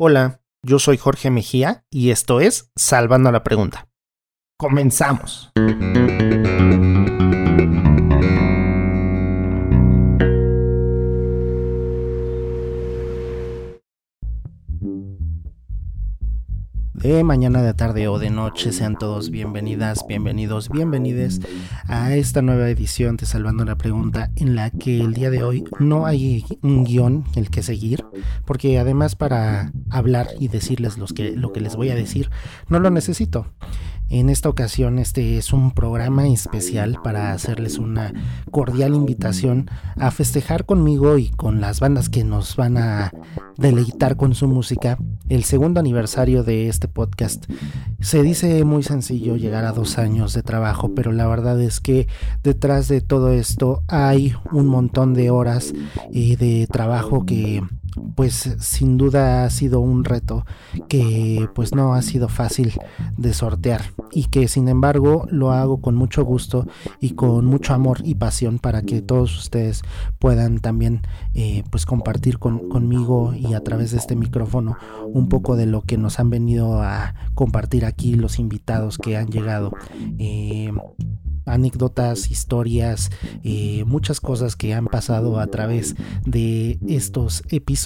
Hola, yo soy Jorge Mejía y esto es Salvando la Pregunta. Comenzamos. De mañana, de tarde o de noche. Sean todos bienvenidas, bienvenidos, bienvenides a esta nueva edición de Salvando la Pregunta en la que el día de hoy no hay un guion el que seguir, porque además para hablar y decirles los que, lo que les voy a decir, no lo necesito. En esta ocasión este es un programa especial para hacerles una cordial invitación a festejar conmigo y con las bandas que nos van a deleitar con su música el segundo aniversario de este podcast. Se dice muy sencillo llegar a dos años de trabajo, pero la verdad es que detrás de todo esto hay un montón de horas y de trabajo que pues sin duda ha sido un reto que pues no ha sido fácil de sortear y que sin embargo lo hago con mucho gusto y con mucho amor y pasión para que todos ustedes puedan también eh, pues compartir conmigo y a través de este micrófono un poco de lo que nos han venido a compartir aquí los invitados que han llegado. Eh, anécdotas, historias, eh, muchas cosas que han pasado a través de estos episodios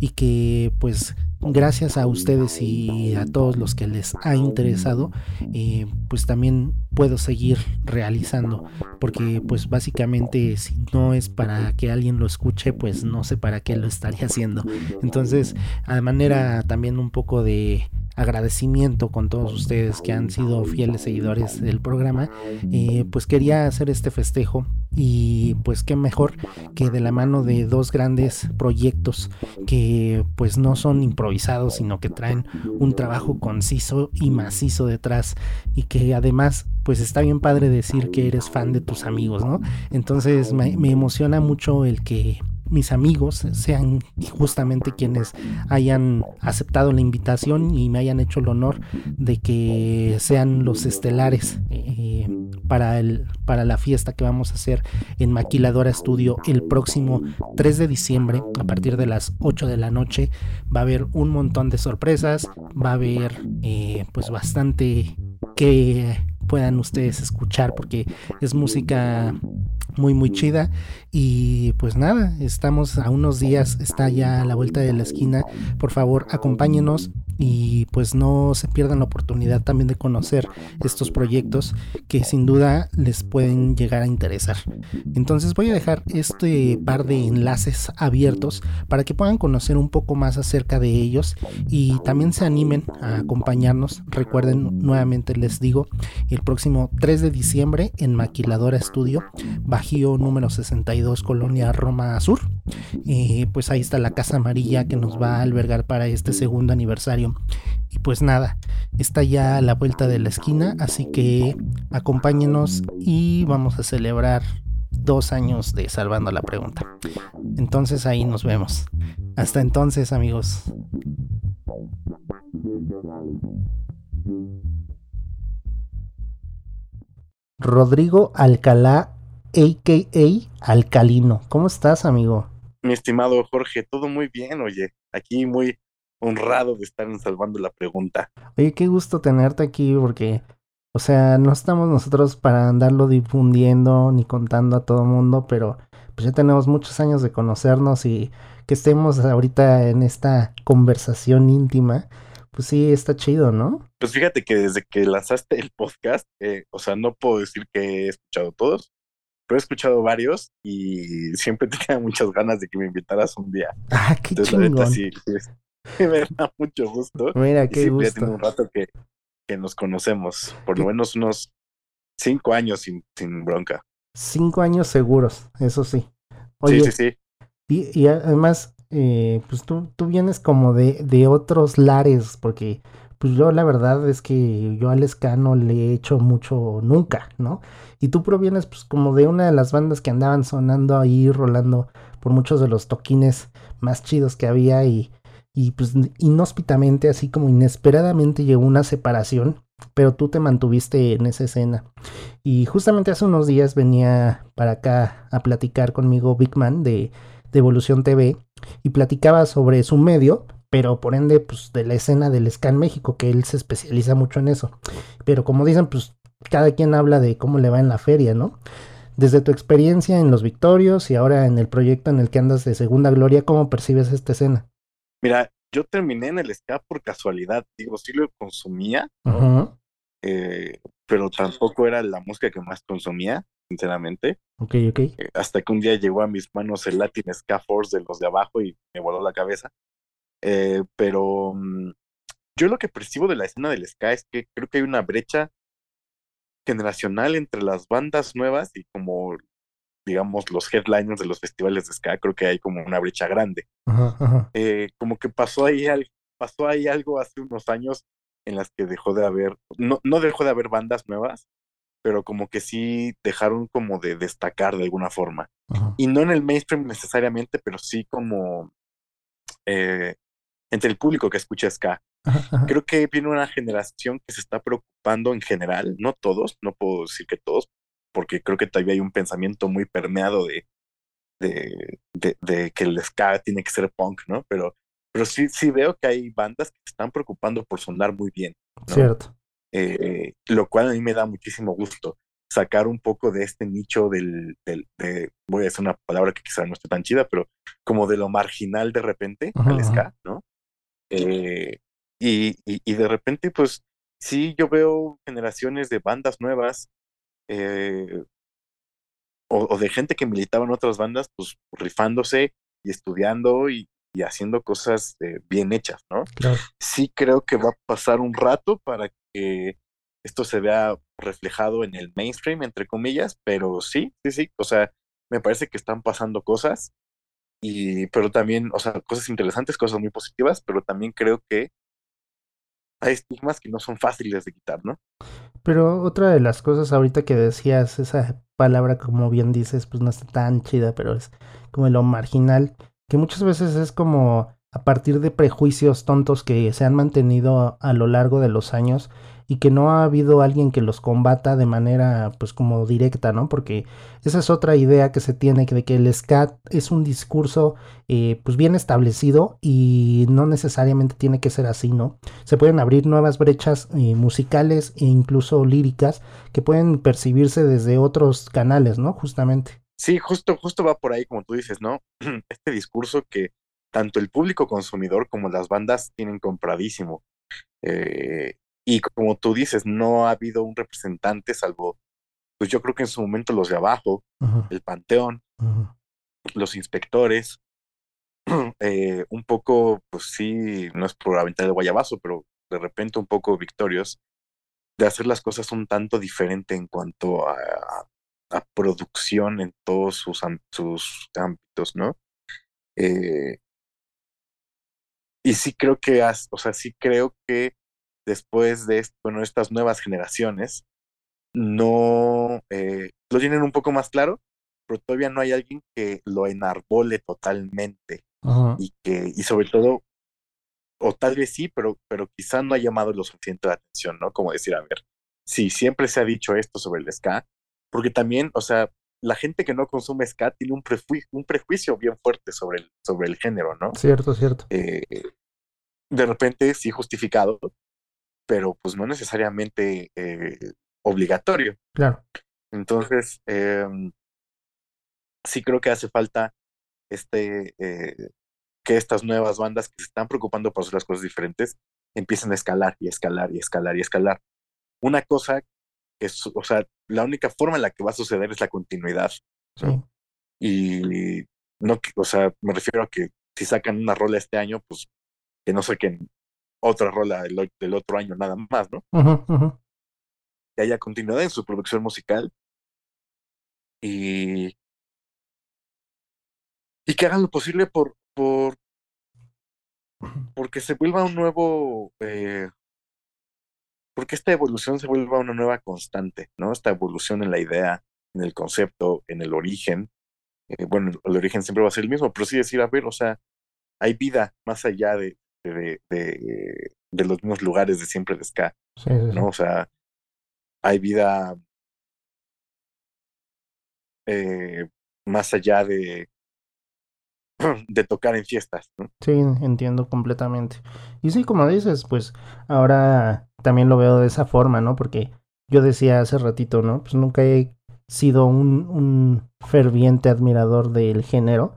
y que pues gracias a ustedes y a todos los que les ha interesado, eh, pues también puedo seguir realizando, porque pues básicamente si no es para que alguien lo escuche, pues no sé para qué lo estaría haciendo. Entonces, a manera también un poco de agradecimiento con todos ustedes que han sido fieles seguidores del programa, eh, pues quería hacer este festejo y pues qué mejor que de la mano de dos grandes proyectos que pues no son improvisados sino que traen un trabajo conciso y macizo detrás y que además pues está bien padre decir que eres fan de tus amigos, ¿no? Entonces me, me emociona mucho el que mis amigos sean justamente quienes hayan aceptado la invitación y me hayan hecho el honor de que sean los estelares eh, para, el, para la fiesta que vamos a hacer en Maquiladora Studio el próximo 3 de diciembre a partir de las 8 de la noche. Va a haber un montón de sorpresas, va a haber eh, pues bastante que puedan ustedes escuchar porque es música muy muy chida. Y pues nada estamos a unos días está ya a la vuelta de la esquina. Por favor acompáñenos y pues no se pierdan la oportunidad también de conocer estos proyectos que sin duda les pueden llegar a interesar. Entonces voy a dejar este par de enlaces abiertos para que puedan conocer un poco más acerca de ellos y también se animen a acompañarnos. Recuerden nuevamente les digo el próximo 3 de diciembre en Maquiladora Estudio, Bajío número 62, Colonia Roma Sur. y pues ahí está la Casa Amarilla que nos va a albergar para este segundo aniversario y pues nada, está ya a la vuelta de la esquina, así que acompáñenos y vamos a celebrar dos años de Salvando la Pregunta. Entonces ahí nos vemos. Hasta entonces amigos. Rodrigo Alcalá, a.k.a. Alcalino. ¿Cómo estás, amigo? Mi estimado Jorge, todo muy bien, oye. Aquí muy honrado de estar en Salvando la Pregunta. Oye, qué gusto tenerte aquí porque, o sea, no estamos nosotros para andarlo difundiendo ni contando a todo mundo, pero pues ya tenemos muchos años de conocernos y que estemos ahorita en esta conversación íntima, pues sí, está chido, ¿no? Pues fíjate que desde que lanzaste el podcast, eh, o sea, no puedo decir que he escuchado todos, pero he escuchado varios y siempre tenía muchas ganas de que me invitaras un día. Ah, qué chingón. sí, me da mucho gusto. Mira, qué gusto. Tiene un rato que, que nos conocemos, por lo menos unos cinco años sin, sin bronca. Cinco años seguros, eso sí. sí, sí, sí. Y, y además, eh, pues tú, tú vienes como de, de otros lares, porque pues yo la verdad es que yo al ska no le he hecho mucho nunca, ¿no? Y tú provienes pues como de una de las bandas que andaban sonando ahí, rolando por muchos de los toquines más chidos que había y y pues inhóspitamente, así como inesperadamente llegó una separación, pero tú te mantuviste en esa escena. Y justamente hace unos días venía para acá a platicar conmigo Big Man de, de Evolución TV y platicaba sobre su medio pero por ende, pues de la escena del ska en México, que él se especializa mucho en eso. Pero como dicen, pues cada quien habla de cómo le va en la feria, ¿no? Desde tu experiencia en Los Victorios y ahora en el proyecto en el que andas de Segunda Gloria, ¿cómo percibes esta escena? Mira, yo terminé en el ska por casualidad, digo, sí lo consumía, eh, pero tampoco era la música que más consumía, sinceramente. Ok, ok. Eh, hasta que un día llegó a mis manos el Latin Ska Force de los de abajo y me voló la cabeza. Eh, pero mm, yo lo que percibo de la escena del ska es que creo que hay una brecha generacional entre las bandas nuevas y como digamos, los headliners de los festivales de ska, creo que hay como una brecha grande. Eh, como que pasó ahí, pasó ahí algo hace unos años en las que dejó de haber, no, no dejó de haber bandas nuevas, pero como que sí dejaron como de destacar de alguna forma. Y no en el mainstream necesariamente, pero sí como eh, entre el público que escucha ska. Creo que viene una generación que se está preocupando en general, no todos, no puedo decir que todos, porque creo que todavía hay un pensamiento muy permeado de, de, de, que el ska tiene que ser punk, ¿no? Pero, pero sí, sí veo que hay bandas que se están preocupando por sonar muy bien. Cierto. Eh, lo cual a mí me da muchísimo gusto sacar un poco de este nicho del, del de, voy a decir una palabra que quizá no esté tan chida, pero como de lo marginal de repente al ska, ¿no? Eh, y, y, y, de repente, pues sí, yo veo generaciones de bandas nuevas eh, o, de gente que militaba en otras bandas, pues rifándose y estudiando y, haciendo cosas eh, bien hechas, ¿no? Sí creo que va a pasar un rato para que esto se vea reflejado en el mainstream, entre comillas, pero sí, sí, sí, o sea, me parece que están pasando cosas y pero también, o sea, cosas interesantes, cosas muy positivas, pero también creo que hay estigmas que no son fáciles de quitar, ¿no? Pero otra de las cosas ahorita que decías, esa palabra como bien dices, pues no está tan chida, pero es como lo marginal, que muchas veces es como a partir de prejuicios tontos que se han mantenido a lo largo de los años y que no ha habido alguien que los combata de manera pues como directa, ¿no? Porque esa es otra idea que se tiene de que el SCAT es un discurso eh, pues bien establecido y no necesariamente tiene que ser así, ¿no? Se pueden abrir nuevas brechas eh, musicales e incluso líricas que pueden percibirse desde otros canales, ¿no? Justamente. Sí, justo, justo va por ahí, como tú dices, ¿no? Este discurso que tanto el público consumidor como las bandas tienen compradísimo. Eh, y como tú dices, no ha habido un representante salvo, pues yo creo que en su momento los de abajo, el Panteón, los inspectores, eh, un poco, pues sí, no es por aventar el guayabazo, pero de repente un poco victorios, de hacer las cosas un tanto diferente en cuanto a, a producción en todos sus, sus ámbitos, ¿no? Eh, y sí creo que, o sea, sí creo que después de bueno, estas nuevas generaciones no eh, lo tienen un poco más claro, pero todavía no hay alguien que lo enarbole totalmente y que y sobre todo o tal vez sí, pero pero quizá no ha llamado lo suficiente la atención, ¿no? Como decir, a ver, sí, siempre se ha dicho esto sobre el ska, porque también, o sea, la gente que no consume ska tiene un, prejuicio, un prejuicio bien fuerte sobre el, sobre el género, ¿no? Cierto, cierto. Eh, de repente sí justificado, pero pues no necesariamente eh, obligatorio. Claro. Entonces, em, sí creo que hace falta este eh, que estas nuevas bandas que se están preocupando por hacer las cosas diferentes empiecen a escalar y escalar y escalar y escalar. Una cosa es, o sea, la única forma en la que va a suceder es la continuidad. Y no, o sea, me refiero a que si sacan una rola este año, pues que no saquen otra rola del, otro año nada más, ¿no? Que haya continuidad en su producción musical y, y que hagan lo posible por, por porque se vuelva un nuevo eh, porque esta evolución se vuelva una nueva constante, ¿no? Esta evolución en la idea, en el concepto, en el origen. Eh, bueno, el origen siempre va a ser el mismo, pero sí decir, a ver, o sea, hay vida más allá de, de, de, los mismos lugares de siempre de ska, ¿no? O sea, hay vida eh, más allá de, de tocar en fiestas. Sí, entiendo completamente. Y sí, como dices, pues ahora también lo veo de esa forma, ¿no? Porque yo decía hace ratito, ¿no? Pues nunca he sido un, un ferviente admirador del género,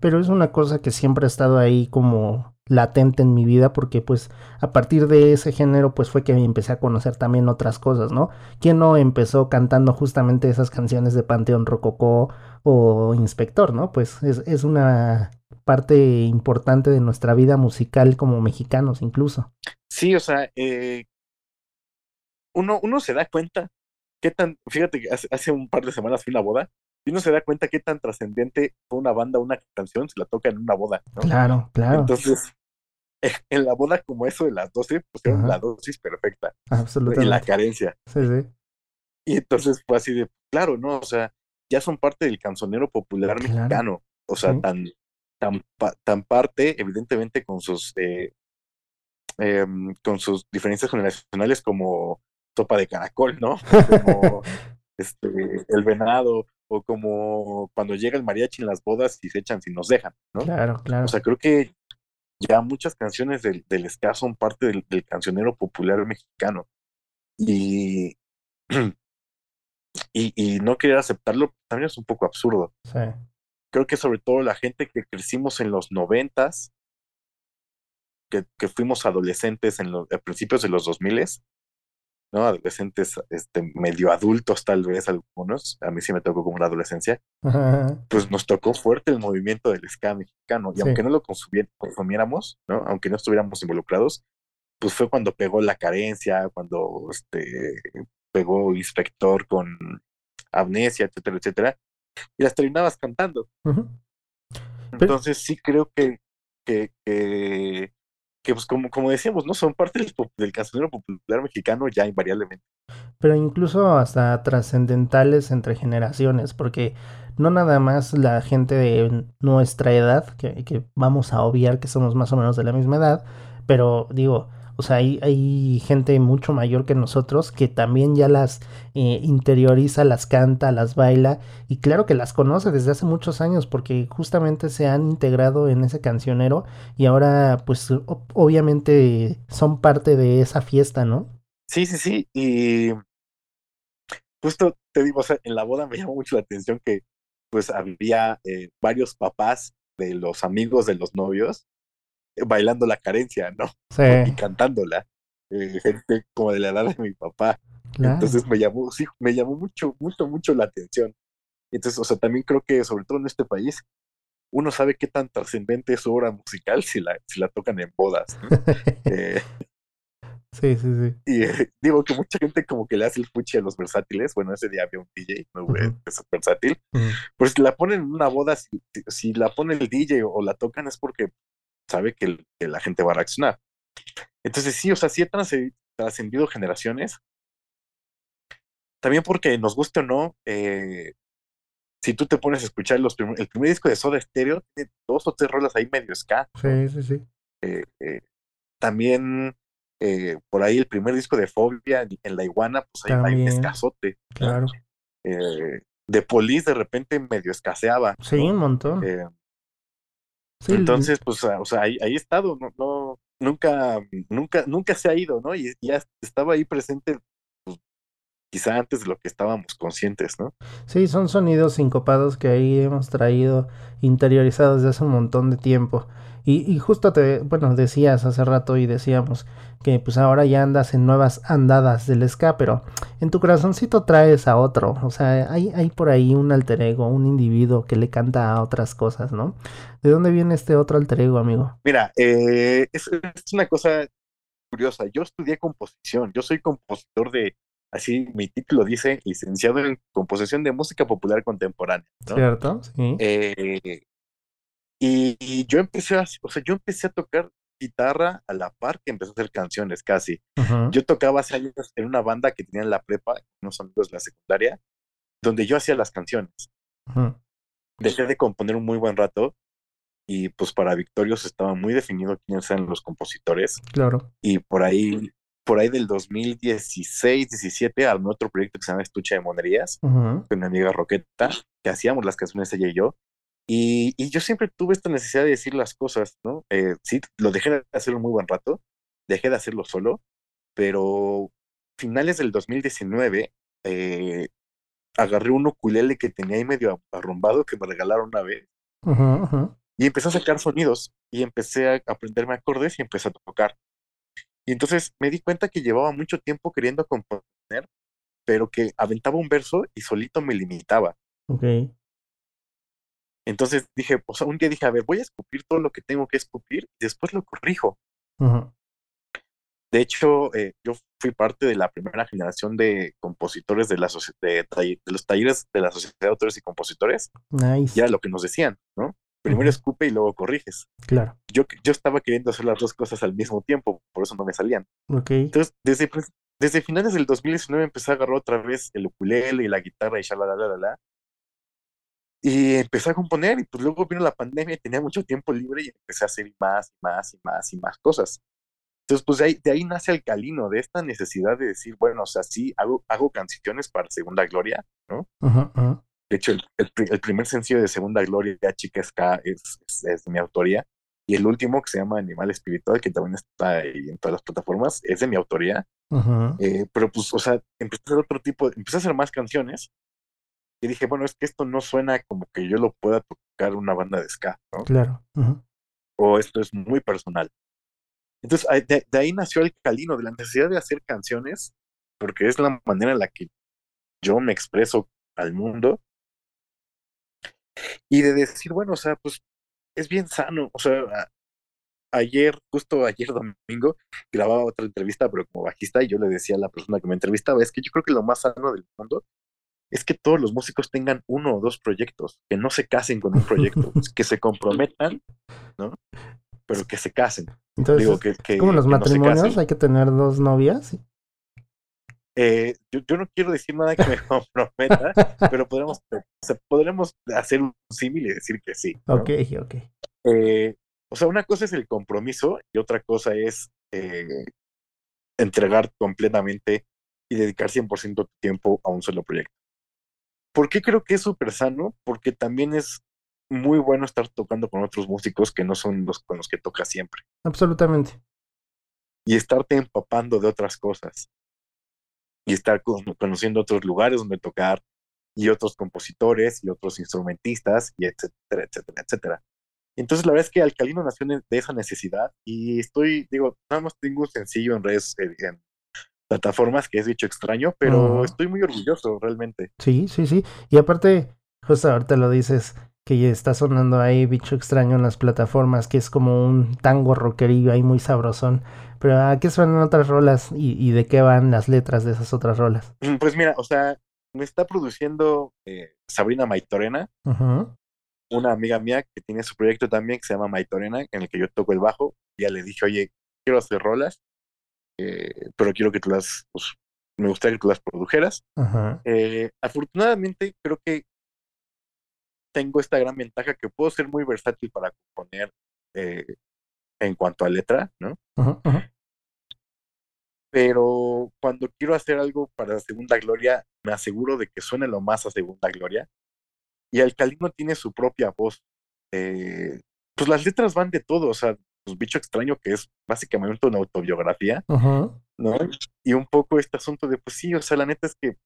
pero es una cosa que siempre ha estado ahí como latente en mi vida porque pues a partir de ese género pues fue que empecé a conocer también otras cosas, ¿no? ¿Quién no empezó cantando justamente esas canciones de Panteón Rococó o Inspector, ¿no? Pues es, es una parte importante de nuestra vida musical como mexicanos incluso. Sí, o sea, eh, uno, uno se da cuenta qué tan, fíjate que hace, hace un par de semanas fui a una boda y uno se da cuenta qué tan trascendente fue una banda, una canción, se la toca en una boda. ¿no? Claro, claro. Entonces, en la boda como eso de las 12, pusieron Ajá. la dosis perfecta y Absolutamente. la carencia. Sí, sí. Y entonces fue así de, claro, ¿no? O sea, ya son parte del canzonero popular Claro. mexicano. O sea, Sí. tan, tan, tan parte, evidentemente, con sus, eh, em, con sus diferencias generacionales como Sopa de Caracol, ¿no? Como este, El Venado, o como cuando llega el mariachi en las bodas y se echan si nos dejan, ¿no? Claro, claro. O sea, creo que ya muchas canciones del, del ska son parte del, del cancionero popular mexicano. Y, y, y no querer aceptarlo también es un poco absurdo. Sí. Creo que sobre todo la gente que crecimos en los noventas, que, que fuimos adolescentes en los a principios de los dos miles, ¿no? Adolescentes este, medio adultos tal vez algunos, a mí sí me tocó como la adolescencia, Ajá. pues nos tocó fuerte el movimiento del ska mexicano. Y Sí. aunque no lo consumi- consumiéramos, ¿no? Aunque no estuviéramos involucrados, pues fue cuando pegó la carencia, cuando este, pegó Inspector con Amnesia, etcétera, etcétera. Y las terminabas cantando. Entonces sí creo que, que, que, que, pues como, como decíamos, ¿no? Son parte del, del cancionero popular mexicano ya invariablemente. Pero incluso hasta trascendentales entre generaciones, porque no nada más la gente de nuestra edad, que, que vamos a obviar que somos más o menos de la misma edad, pero digo, o sea, hay, gente mucho mayor que nosotros que también ya las eh, interioriza, las canta, las baila, y claro que las conoce desde hace muchos años, porque justamente se han integrado en ese cancionero y ahora pues obviamente son parte de esa fiesta, ¿no? Sí, sí, sí. Y justo te digo, o sea, en la boda me llamó mucho la atención que pues había eh, varios papás de los amigos de los novios bailando la carencia, ¿no? Sí, Y cantándola. Eh, gente como de la edad de mi papá. claro. Entonces me llamó, sí, me llamó mucho, mucho, mucho la atención. Entonces, o sea, también creo que sobre todo en este país, uno sabe qué tan trascendente es su obra musical si la, si la tocan en bodas. ¿no? Eh, Sí, sí, sí. y eh, digo que mucha gente como que le hace el fuchi a los versátiles. Bueno, ese día había un DJ, no güey, Ujú. es versátil. Ujú. Pues si la ponen en una boda, si, si- si la pone el DJ o, la tocan es porque sabe que, la gente va a reaccionar. Entonces sí, o sea, sí ha trasce- trascendido generaciones. También porque nos guste o no, eh, si tú te pones a escuchar los prim- el primer disco de Soda Stereo, tiene dos o tres rolas ahí medio ska. Sí, sí, sí. Eh, eh, también por ahí el primer disco de Fobia en, en La Iguana, pues ahí hay un. ¿no? Claro. De Police de repente medio escaseaba. Sí, ¿no? un montón. Entonces, pues, ah, o sea, ahí, ahí estado, no, no, nunca, nunca, nunca se ha ido, ¿no? Y ya estaba ahí presente, quizá antes de lo que estábamos conscientes, ¿no? sí, son sonidos sincopados que ahí hemos traído interiorizados desde hace un montón de tiempo. Y, y justo te, bueno, decías hace rato y decíamos que pues ahora ya andas en nuevas andadas del ska, pero en tu corazoncito traes a otro. O sea, hay, hay por ahí un alter ego, un individuo que le canta a otras cosas, ¿no? ¿De dónde viene este otro alter ego, amigo? Mira, eh, es, es una cosa curiosa. Yo estudié composición, yo soy compositor de, así mi título dice, licenciado en composición de música popular contemporánea, ¿no? ¿Cierto? Sí. Eh, y, y yo empecé a, o sea, yo empecé a tocar guitarra a la par que empecé a hacer canciones casi. Ujú. Yo tocaba hace años en una banda que tenía en la prepa, unos amigos de la secundaria, donde yo hacía las canciones. Ujú. Dejé de componer un muy buen rato y pues para Victorios estaba muy definido quiénes eran los compositores Claro. y por ahí, por ahí del 2016, 17 armé otro proyecto que se llama Estuche de Monerías Ujú. con mi amiga Roqueta, que hacíamos las canciones ella y yo. Y, y, yo siempre tuve esta necesidad de decir las cosas, ¿no? Eh, sí, lo dejé de hacer un muy buen rato, dejé de hacerlo solo, pero finales del 2019 eh, agarré un ukulele que tenía ahí medio arrumbado que me regalaron una vez. Y empecé a sacar sonidos y empecé a aprenderme acordes y empecé a tocar. Y entonces me di cuenta que llevaba mucho tiempo queriendo componer, pero que aventaba un verso y solito me limitaba. Ok. Entonces dije, o sea, un día dije, a ver, voy a escupir todo lo que tengo que escupir y después lo corrijo. De hecho, eh, yo fui parte de la primera generación de compositores de, la de, de, los talleres de la Sociedad de Autores y Compositores. Nice. Ya lo que nos decían, ¿no? Primero escupe y luego corriges. Claro. Yo, yo estaba queriendo hacer las dos cosas al mismo tiempo, por eso no me salían. Ok. Entonces, desde, desde finales del 2019 empecé a agarrar otra vez el ukulele y la guitarra y la Y empecé a componer y pues luego vino la pandemia y tenía mucho tiempo libre y empecé a hacer más y más y más y más cosas. Entonces, pues de ahí, de ahí nace Alcalino, de esta necesidad de decir, bueno, o sea, sí, hago, hago canciones para Segunda Gloria, ¿no? De hecho, el, primer sencillo de Segunda Gloria, Chica Ska, es, es, de mi autoría. Y el último, que se llama Animal Espiritual, que también está ahí en todas las plataformas, es de mi autoría. Eh, pero pues, o sea, empecé a hacer otro tipo, empecé a hacer más canciones. Y dije, bueno, es que esto no suena como que yo lo pueda tocar una banda de ska, ¿no? Claro. O esto es muy personal. Entonces, de, ahí nació el calino, de la necesidad de hacer canciones, porque es la manera en la que yo me expreso al mundo. Y de decir, bueno, o sea, pues es bien sano. O sea, ayer, justo ayer domingo, grababa otra entrevista, pero como bajista, y yo le decía a la persona que me entrevistaba, es que yo creo que lo más sano del mundo es que todos los músicos tengan uno o dos proyectos, que no se casen con un proyecto, que se comprometan, ¿no? pero que se casen. Entonces, Digo, que, como los matrimonios, hay que tener dos novias. Eh, yo, no quiero decir nada que me comprometa, pero podremos, podremos hacer un símil y decir que sí. Ok, ok. Eh, o sea, una cosa es el compromiso y otra cosa es eh, entregar completamente y dedicar 100% tu tiempo a un solo proyecto. ¿Por qué creo que es súper sano? Porque también es muy bueno estar tocando con otros músicos que no son los con los que tocas siempre. Absolutamente. Y estarte empapando de otras cosas. Y estar conociendo otros lugares donde tocar y otros compositores y otros instrumentistas y etcétera, etcétera, etcétera. Entonces la verdad es que Alcalino nació de esa necesidad y estoy, digo, nada más tengo un sencillo en redes, eh, en plataformas que es dicho extraño, pero estoy muy orgulloso realmente. Sí, sí, sí. Y aparte, justo ahorita lo dices, que está sonando ahí Bicho Extraño en las plataformas, que es como un tango rockerillo ahí muy sabrosón. Pero ¿a qué suenan otras rolas y, de qué van las letras de esas otras rolas? Mm, pues mira, o sea, me está produciendo eh, Sabrina Maitorena, una amiga mía que tiene su proyecto también que se llama Maitorena, en el que yo toco el bajo. Ya le dije, oye, quiero hacer rolas, eh, pero quiero que tú las, pues, me gustaría que tú las produjeras. Eh, afortunadamente, creo que tengo esta gran ventaja que puedo ser muy versátil para componer eh, en cuanto a letra, ¿no? Pero cuando quiero hacer algo para Segunda Gloria, me aseguro de que suene lo más a Segunda Gloria. Y Alcalino tiene su propia voz. Eh, pues las letras van de todo, o sea, pues Bicho Extraño, que es básicamente una autobiografía, ¿no? Y un poco este asunto de, pues sí, o sea, la neta es que,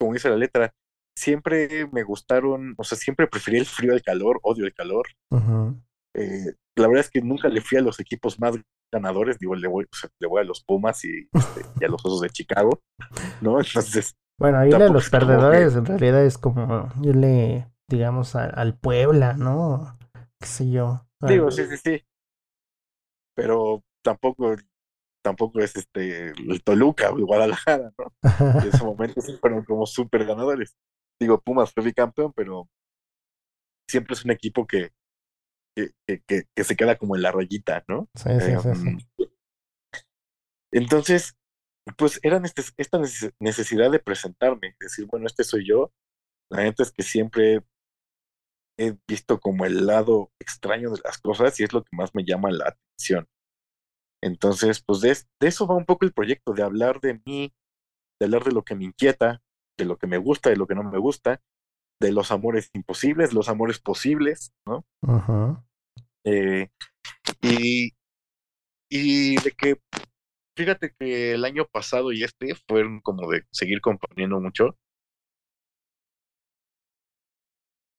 como dice la letra, siempre me gustaron, o sea, siempre preferí el frío al calor, odio el calor. Eh, la verdad es que nunca le fui a los equipos más ganadores, digo, le voy, le voy a los Pumas y, este, y, a los Osos de Chicago, ¿no? Entonces... Bueno, ahí de los perdedores en realidad es como irle, digamos, al Puebla, ¿no? Qué sé yo. Digo, sí, sí, sí. Pero tampoco tampoco es este el Toluca o el Guadalajara, ¿no? en ese momento sí fueron como súper ganadores digo, Pumas fue bicampeón, pero siempre es un equipo que, que, que, que se queda como en la rayita, ¿no? Sí, sí, sí, em, Entonces, pues era esta necesidad de presentarme, decir, bueno, este soy yo. La gente es que siempre he visto como el lado extraño de las cosas y es lo que más me llama la atención. Entonces, pues de, de eso va un poco el proyecto, de hablar de mí, de hablar de lo que me inquieta, de lo que me gusta, de lo que no me gusta, de los amores imposibles, los amores posibles, ¿no? Ajá. Eh, y, y de que, fíjate que el año pasado y este fueron como de seguir componiendo mucho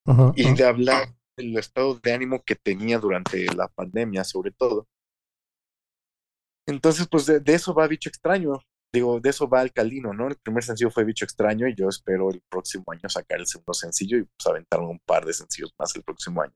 Ajá. y de hablar del estado de ánimo que tenía durante la pandemia, sobre todo. Entonces, pues de, de eso va Bicho Extraño. Digo, de eso va Alcalino, ¿no? El primer sencillo fue Bicho Extraño y yo espero el próximo año sacar el segundo sencillo y pues aventarme un par de sencillos más el próximo año.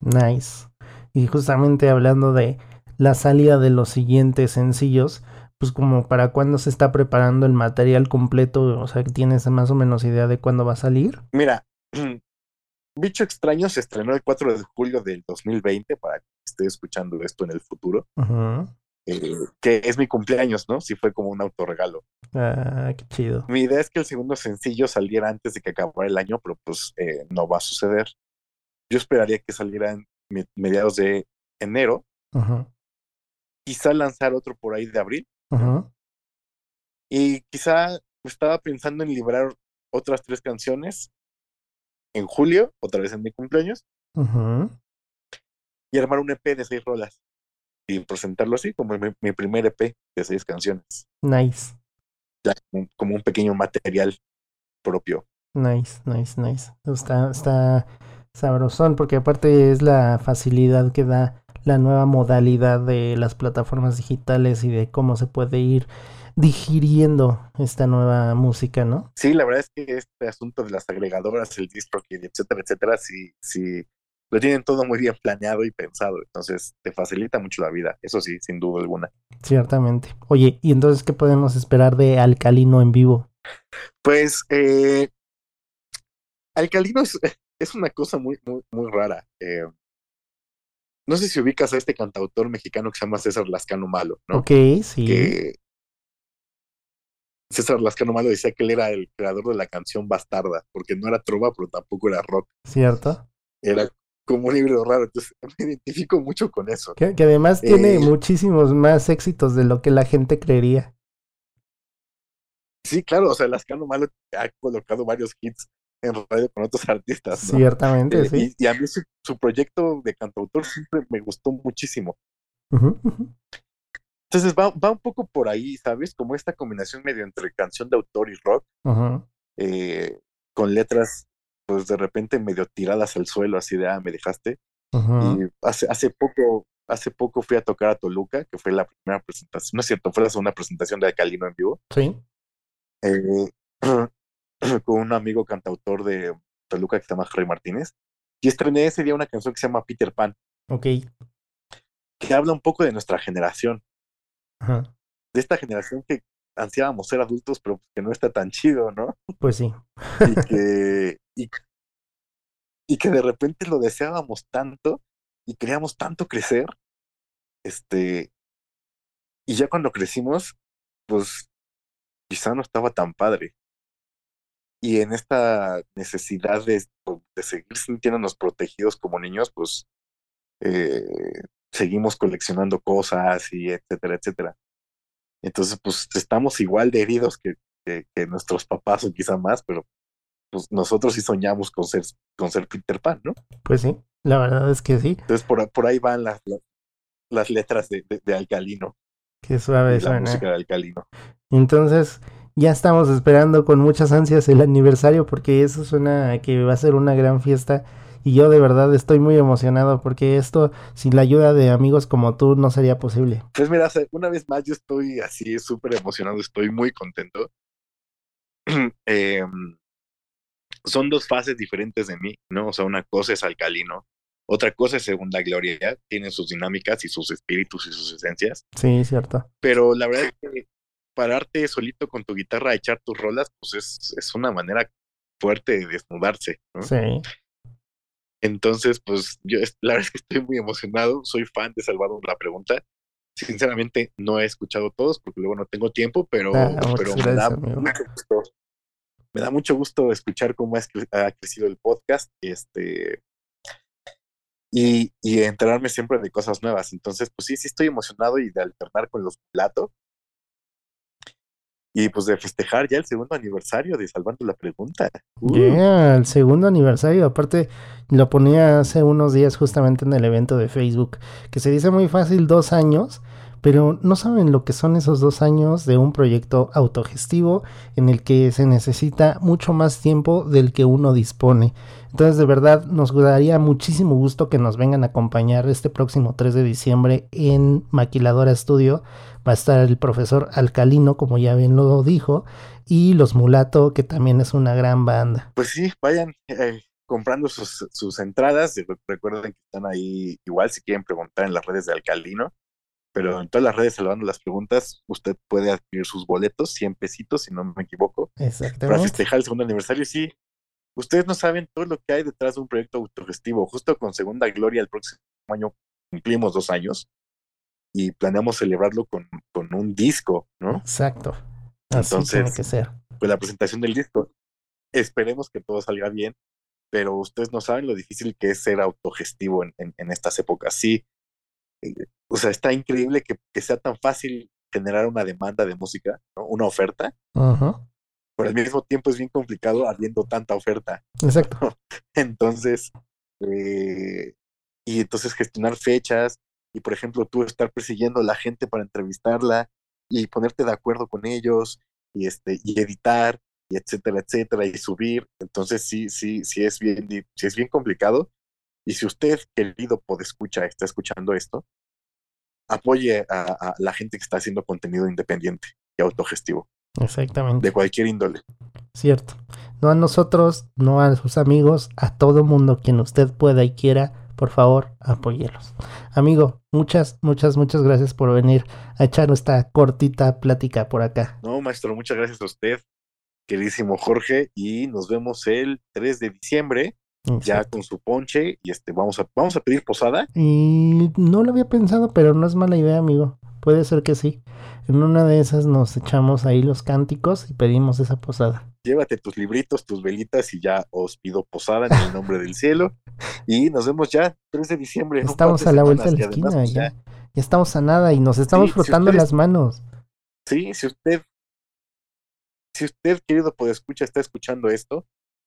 Nice. Y justamente hablando de la salida de los siguientes sencillos, pues como para cuándo se está preparando el material completo, o sea, ¿tienes más o menos idea de cuándo va a salir? Mira, Bicho Extraño se estrenó el 4 de julio del 2020 para que esté escuchando esto en el futuro, Ajá. Eh, que es mi cumpleaños, ¿no? Sí fue como un autorregalo. Ah, qué chido. Mi idea es que el segundo sencillo saliera antes de que acabara el año, pero pues eh, no va a suceder. Yo esperaría que saliera en me- mediados de enero, Ajá. quizá lanzar otro por ahí de abril, Ajá. y quizá estaba pensando en liberar otras tres canciones en julio, otra vez en mi cumpleaños, Ajá. y armar un EP de seis rolas y presentarlo así como mi, mi primer EP de seis canciones, Nice. ya como, un pequeño material propio. Nice, nice, nice. Está, está sabrosón porque aparte es la facilidad que da la nueva modalidad de las plataformas digitales y de cómo se puede ir digiriendo esta nueva música, ¿no? Sí, la verdad es que este asunto de las agregadoras, el DistroKid, etcétera, etcétera, sí, sí, lo tienen todo muy bien planeado y pensado, entonces te facilita mucho la vida, eso sí, sin duda alguna. Ciertamente. Oye, ¿y entonces qué podemos esperar de Alcalino en vivo? Pues, eh, Alcalino es, es una cosa muy, muy, muy rara. eh, no sé si ubicas a este cantautor mexicano que se llama César Lascano Malo, ¿no? Ok, sí. Que César Lascano Malo decía que él era el creador de la canción Bastarda, porque no era trova, pero tampoco era rock. ¿Cierto? Era como un híbrido raro, entonces me identifico mucho con eso. Que, que además tiene Eh, muchísimos más éxitos de lo que la gente creería. Sí, claro, o sea, Lascano Malo ha colocado varios hits en radio con otros artistas, ¿no? Ciertamente, Eh, sí. y, y a mí su, su proyecto de cantautor siempre me gustó muchísimo. Entonces va, va un poco por ahí, ¿sabes? Como esta combinación medio entre canción de autor y rock, eh, con letras, pues de repente medio tiradas al suelo, así de, ah, me dejaste. ujú. Y hace, hace poco, hace poco fui a tocar a Toluca, que fue la primera presentación, no es cierto, fue la segunda presentación de Alcalino en vivo, Sí. eh, con un amigo cantautor de Toluca que se llama Harry Martínez. Y estrené ese día una canción que se llama Peter Pan, Ok. que habla un poco de nuestra generación, Ajá. de esta generación que ansiábamos ser adultos, pero que no está tan chido, ¿no? Pues sí. Y que, y, y que de repente lo deseábamos tanto y queríamos tanto crecer, este, y ya cuando crecimos, pues quizá no estaba tan padre. Y en esta necesidad de, de seguir sintiéndonos protegidos como niños, pues eh, seguimos coleccionando cosas y etcétera, etcétera. Entonces, pues estamos igual de heridos que, que, que nuestros papás o quizá más, pero pues nosotros sí soñamos con ser, con ser Peter Pan, ¿no? Pues sí. La verdad es que sí. Entonces por, por ahí van las, las, las letras de, de, de, Alcalino. Qué suave la suena. música de Alcalino. Entonces, ya estamos esperando con muchas ansias el aniversario porque eso suena a que va a ser una gran fiesta y yo de verdad estoy muy emocionado porque esto sin la ayuda de amigos como tú no sería posible. Pues mira, una vez más yo estoy así súper emocionado, estoy muy contento. eh, son dos fases diferentes de mí, ¿no? O sea, una cosa es alcalino, otra cosa es segunda gloria, tienen sus dinámicas y sus espíritus y sus esencias. Sí, cierto. Pero la verdad es que pararte solito con tu guitarra a echar tus rolas, pues es, es una manera fuerte de desnudarse, ¿no? Sí. Entonces, pues yo la verdad es que estoy muy emocionado, soy fan de Salvador la pregunta. Sinceramente no he escuchado todos porque luego no tengo tiempo, pero, Ah, pero muchas me, da gracias, mucho gusto, me da mucho gusto escuchar cómo ha crecido el podcast este, y, y enterarme siempre de cosas nuevas. Entonces, pues sí, sí estoy emocionado y de alternar con los platos. y pues de festejar ya el segundo aniversario de Salvando la Pregunta. Uh. el segundo aniversario. Aparte, lo ponía hace unos días justamente en el evento de Facebook, que se dice muy fácil dos años, pero no saben lo que son esos dos años de un proyecto autogestivo en el que se necesita mucho más tiempo del que uno dispone. Entonces, de verdad, nos daría muchísimo gusto que nos vengan a acompañar este próximo 3 de diciembre en Maquiladora Studio va a estar el profesor Alcalino, como ya bien lo dijo, y Los Mulato, que también es una gran banda. Pues sí, vayan eh, comprando sus, sus entradas, recuerden que están ahí igual si quieren preguntar en las redes de Alcalino, pero en todas las redes salvando las preguntas, usted puede adquirir sus boletos, 100 pesitos, si no me equivoco, Exactamente. para festejar el segundo aniversario. Sí, ustedes no saben todo lo que hay detrás de un proyecto autogestivo. Justo con Segunda Gloria el próximo año cumplimos dos años y planeamos celebrarlo con, con un disco, ¿no? Exacto. Así Entonces, tiene que ser. Pues la presentación del disco. Esperemos que todo salga bien, pero ustedes no saben lo difícil que es ser autogestivo en, en, estas épocas. Sí, o sea, está increíble que, que, sea tan fácil generar una demanda de música, ¿no? una oferta, Ajá. pero al mismo tiempo es bien complicado habiendo tanta oferta. Exacto. entonces, eh, y entonces gestionar fechas, y por ejemplo tú estar persiguiendo a la gente para entrevistarla y ponerte de acuerdo con ellos y este y editar y etcétera etcétera y subir entonces sí sí sí es bien sí es bien complicado y si usted querido escuchar está escuchando esto apoye a, la gente que está haciendo contenido independiente y autogestivo exactamente de cualquier índole cierto no a nosotros no a sus amigos a todo mundo quien usted pueda y quiera por favor, apóyelos. Amigo, muchas, muchas, muchas gracias por venir a echar esta cortita plática por acá. No, maestro, muchas gracias a usted, queridísimo Jorge, y nos vemos el 3 de diciembre. Ya con su ponche y este vamos a vamos a pedir posada. Y no lo había pensado, pero no es mala idea, amigo. Puede ser que sí. En una de esas nos echamos ahí los cánticos y pedimos esa posada. Llévate tus libritos, tus velitas y ya os pido posada en el nombre del cielo. Y nos vemos ya 3 de diciembre. Estamos a la vuelta de la esquina, pues, ya, ya, estamos a nada y nos estamos frotando las manos. Sí, si usted, si usted, querido escucha está escuchando esto,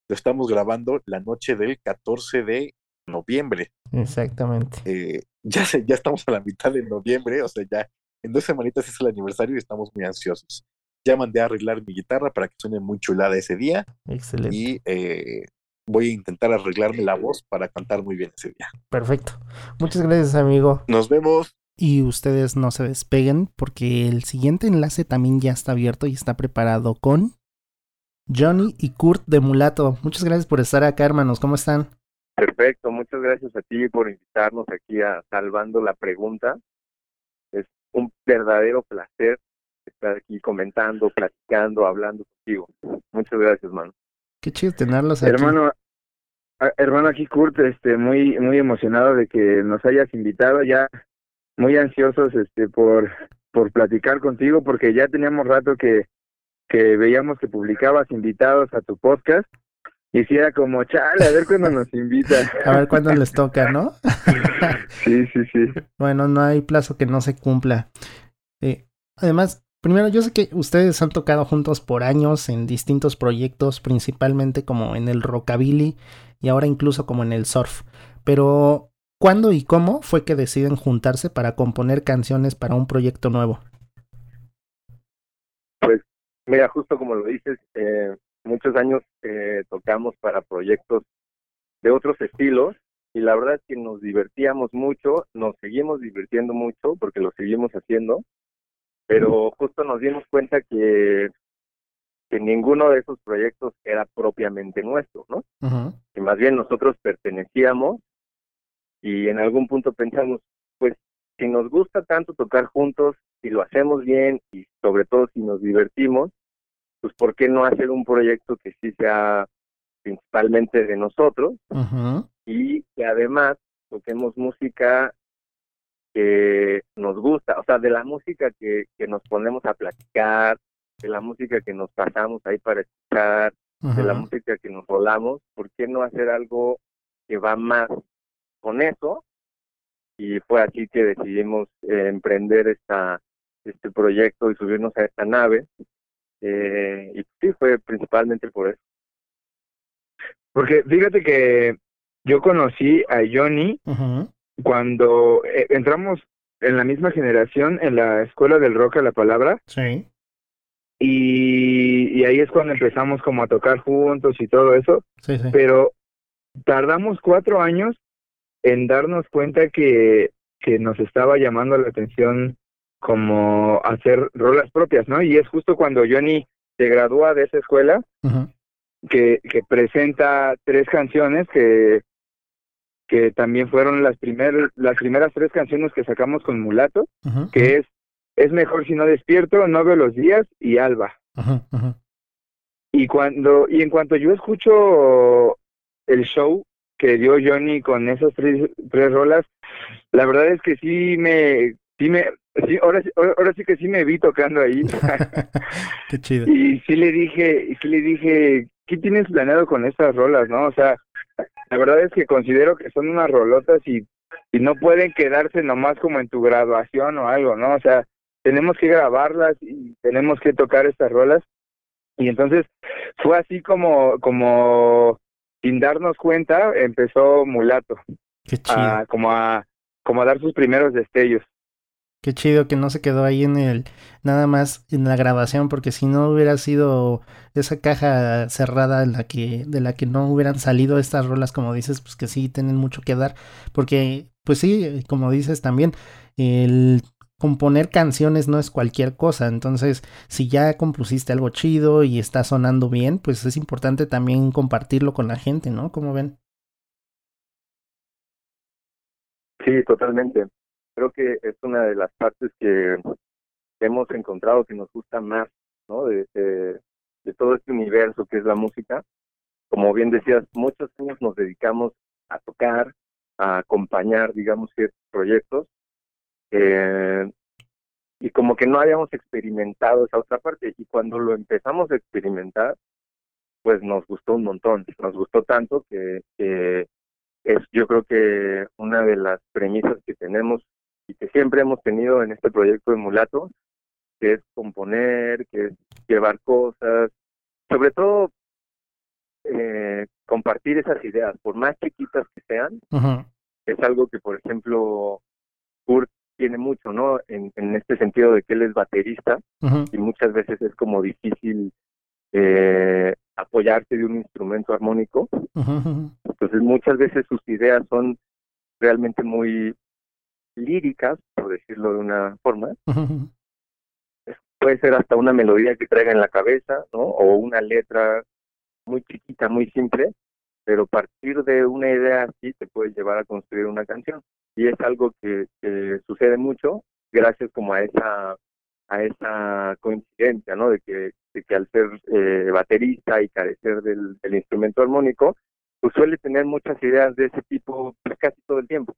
lo estamos grabando la noche del 14 de noviembre. Exactamente. Eh, ya, ya estamos a la mitad de noviembre, o sea, ya en dos semanitas es el aniversario y estamos muy ansiosos. Ya mandé a arreglar mi guitarra para que suene muy chulada ese día. Excelente. Y eh, voy a intentar arreglarme la voz para cantar muy bien ese día. Perfecto. Muchas gracias, amigo. Nos vemos. Y ustedes no se despeguen porque el siguiente enlace también ya está abierto y está preparado con Johnny y Kurt de Mulato. Muchas gracias por estar acá, hermanos. ¿Cómo están? Perfecto, muchas gracias a ti por invitarnos aquí a Salvando la Pregunta un verdadero placer estar aquí comentando, platicando, hablando contigo. Muchas gracias, hermano. Qué chido tenerlos aquí. Hermano, hermano aquí Kurt, este, muy, muy emocionado de que nos hayas invitado, ya muy ansiosos, este, por, por platicar contigo, porque ya teníamos rato que, que veíamos que publicabas invitados a tu podcast y si era como, chale, a ver cuándo nos invita. A ver cuándo les toca, ¿no? sí, sí, sí. Bueno, no hay plazo que no se cumpla. Eh, además, primero, yo sé que ustedes han tocado juntos por años en distintos proyectos, principalmente como en el rockabilly y ahora incluso como en el surf. Pero, ¿cuándo y cómo fue que deciden juntarse para componer canciones para un proyecto nuevo? Pues, mira, justo como lo dices, eh, muchos años eh, tocamos para proyectos de otros estilos y la verdad es que nos divertíamos mucho, nos seguimos divirtiendo mucho porque lo seguimos haciendo, pero justo nos dimos cuenta que, que ninguno de esos proyectos era propiamente nuestro, ¿no? Y más bien nosotros pertenecíamos y en algún punto pensamos, si nos gusta tanto tocar juntos, si lo hacemos bien y sobre todo si nos divertimos, pues ¿por qué no hacer un proyecto que sí sea principalmente de nosotros y que además toquemos música que nos gusta, o sea, de la música que, que nos ponemos a platicar, de la música que nos pasamos ahí para escuchar, de la música que nos volamos, ¿por qué no hacer algo que va más con eso? Y fue así que decidimos eh, emprender esta, este proyecto y subirnos a esta nave Eh, y sí, fue principalmente por eso. Porque fíjate que yo conocí a Johnny cuando eh, entramos en la misma generación en la escuela del rock a la palabra. Sí. Y, y ahí es cuando empezamos como a tocar juntos y todo eso. Sí, sí. Pero tardamos cuatro años en darnos cuenta que, que nos estaba llamando la atención como hacer rolas propias, ¿no? Y es justo cuando Johnny se gradúa de esa escuela que, que presenta tres canciones que que también fueron las primeras las primeras tres canciones que sacamos con Mulato, que es es mejor si no despierto, no veo los días y Alba. Y cuando y en cuanto yo escucho el show que dio Johnny con esas tres, tres rolas, la verdad es que sí me sí me sí, ahora ahora sí que sí me vi tocando ahí. Qué chido. Y sí le dije, y sí le dije, ¿qué tienes planeado con estas rolas, no? O sea, la verdad es que considero que son unas rolotas y, y no pueden quedarse nomás como en tu graduación o algo, ¿no? O sea, tenemos que grabarlas y tenemos que tocar estas rolas. Y entonces fue así como, como sin darnos cuenta, empezó Mulato. Qué chido. A, como a, como a dar sus primeros destellos. Qué chido que no se quedó ahí en el, nada más en la grabación, porque si no hubiera sido esa caja cerrada en la que, de la que no hubieran salido estas rolas, como dices, pues que sí tienen mucho que dar, porque, pues sí, como dices también, el componer canciones no es cualquier cosa, entonces si ya compusiste algo chido y está sonando bien, pues es importante también compartirlo con la gente, ¿no? ¿Cómo ven? Sí, totalmente creo que es una de las partes que hemos encontrado que nos gusta más, ¿no? De, de, de, todo este universo que es la música. Como bien decías, muchos años nos dedicamos a tocar, a acompañar, digamos, ciertos proyectos. Eh, y como que no habíamos experimentado esa otra parte. Y cuando lo empezamos a experimentar, pues nos gustó un montón. Nos gustó tanto que, que es yo creo que una de las premisas que tenemos y que siempre hemos tenido en este proyecto de Mulato, que es componer, que es llevar cosas, sobre todo eh, compartir esas ideas, por más chiquitas que sean, uh -huh. es algo que, por ejemplo, Kurt tiene mucho, ¿no? En, en este sentido de que él es baterista uh -huh. y muchas veces es como difícil eh, apoyarse de un instrumento armónico. Uh -huh. Entonces muchas veces sus ideas son realmente muy líricas, por decirlo de una forma. Uh -huh. Puede ser hasta una melodía que traiga en la cabeza, ¿no? O una letra muy chiquita, muy simple, pero partir de una idea así te puede llevar a construir una canción. Y es algo que, sucede mucho gracias como a esa a esa coincidencia, ¿no? De que, de que al ser eh, baterista y carecer del, del instrumento armónico, pues suele tener muchas ideas de ese tipo pues, casi todo el tiempo.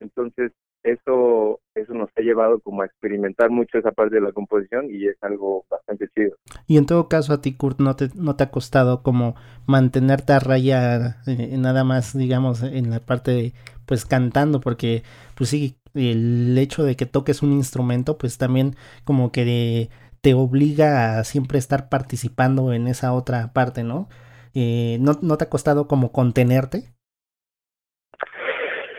Entonces, eso eso nos ha llevado como a experimentar mucho esa parte de la composición y es algo bastante chido. Y en todo caso a ti Kurt no te no te ha costado como mantenerte a raya eh, nada más digamos en la parte de pues cantando porque pues sí el hecho de que toques un instrumento pues también como que te obliga a siempre estar participando en esa otra parte, ¿no? Eh, ¿no, ¿No te ha costado como contenerte?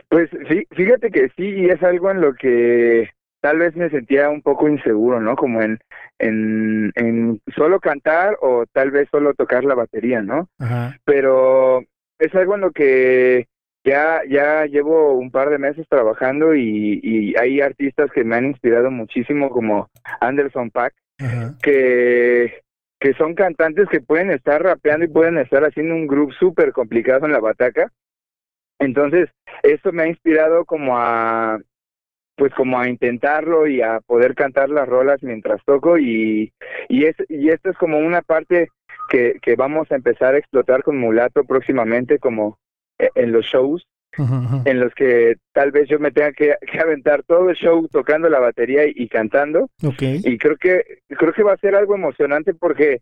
Pues sí, fíjate que sí, y es algo en lo que tal vez me sentía un poco inseguro, ¿no? Como en, en, en solo cantar o tal vez solo tocar la batería, ¿no? Ajá. Pero es algo en lo que ya, ya llevo un par de meses trabajando y, y hay artistas que me han inspirado muchísimo como Anderson Pack, que, que son cantantes que pueden estar rapeando y pueden estar haciendo un groove súper complicado en la bataca. Entonces, esto me ha inspirado como a, pues como a intentarlo y a poder cantar las rolas mientras toco y, y, es, y esto es como una parte que, que vamos a empezar a explotar con Mulato próximamente como en los shows uh -huh. en los que tal vez yo me tenga que, que, aventar todo el show tocando la batería y, y cantando okay. y creo que creo que va a ser algo emocionante porque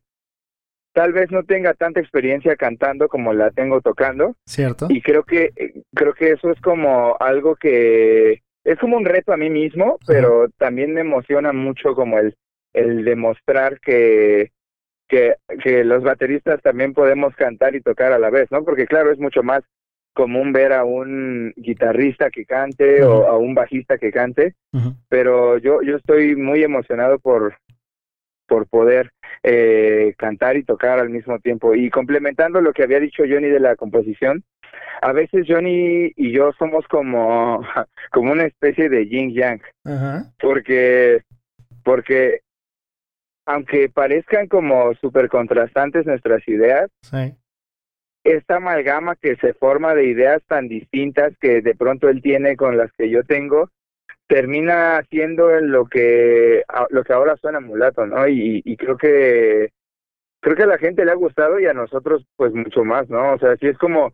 tal vez no tenga tanta experiencia cantando como la tengo tocando. Cierto. Y creo que creo que eso es como algo que es como un reto a mí mismo, pero uh -huh. también me emociona mucho como el el demostrar que que, que los bateristas también podemos cantar y tocar a la vez, ¿no? Porque claro, es mucho más común ver a un guitarrista que cante o a un bajista que cante, pero yo, yo estoy muy emocionado por, por poder eh, cantar y tocar al mismo tiempo. Y complementando lo que había dicho Johnny de la composición, a veces Johnny y yo somos como, como una especie de yin yang, porque, porque aunque parezcan como súper contrastantes nuestras ideas, esta amalgama que se forma de ideas tan distintas que de pronto él tiene con las que yo tengo, termina siendo lo que lo que ahora suena mulato, ¿no? Y, y creo que creo que a la gente le ha gustado y a nosotros pues mucho más, ¿no? O sea, sí es como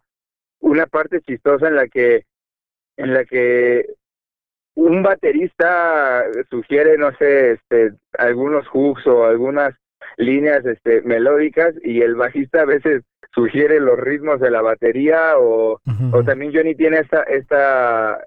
una parte chistosa en la que en la que un baterista sugiere, no sé, este, algunos hooks o algunas líneas este, melódicas y el bajista a veces sugiere los ritmos de la batería o, o también Johnny tiene esta, esta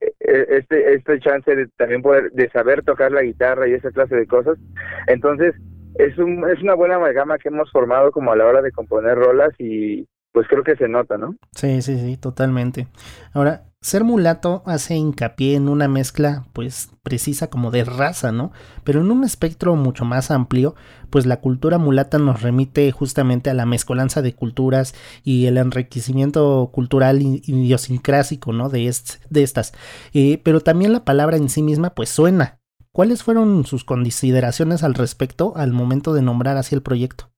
e, e, este, este chance de también poder de saber tocar la guitarra y esa clase de cosas. Entonces, es, un, es una buena amalgama que hemos formado como a la hora de componer rolas y pues creo que se nota, ¿no? Sí, sí, sí, totalmente. Ahora, ser mulato hace hincapié en una mezcla, pues, precisa como de raza, ¿no? Pero en un espectro mucho más amplio, pues la cultura mulata nos remite justamente a la mezcolanza de culturas y el enriquecimiento cultural idiosincrásico, ¿no? De, de estas. Eh, pero también la palabra en sí misma, pues, suena. ¿Cuáles fueron sus consideraciones al respecto al momento de nombrar así el proyecto?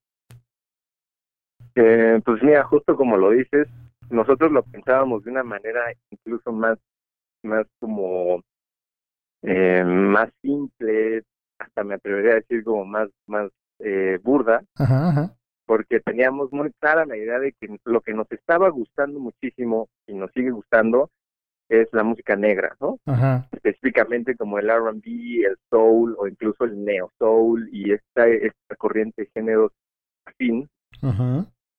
Eh, pues mira, justo como lo dices, nosotros lo pensábamos de una manera incluso más, más como eh, más simple, hasta me atrevería a decir como más, más eh, burda, porque teníamos muy clara la idea de que lo que nos estaba gustando muchísimo y nos sigue gustando es la música negra, ¿no? Específicamente como el R&B, el soul o incluso el neo soul y esta, esta corriente de géneros afín.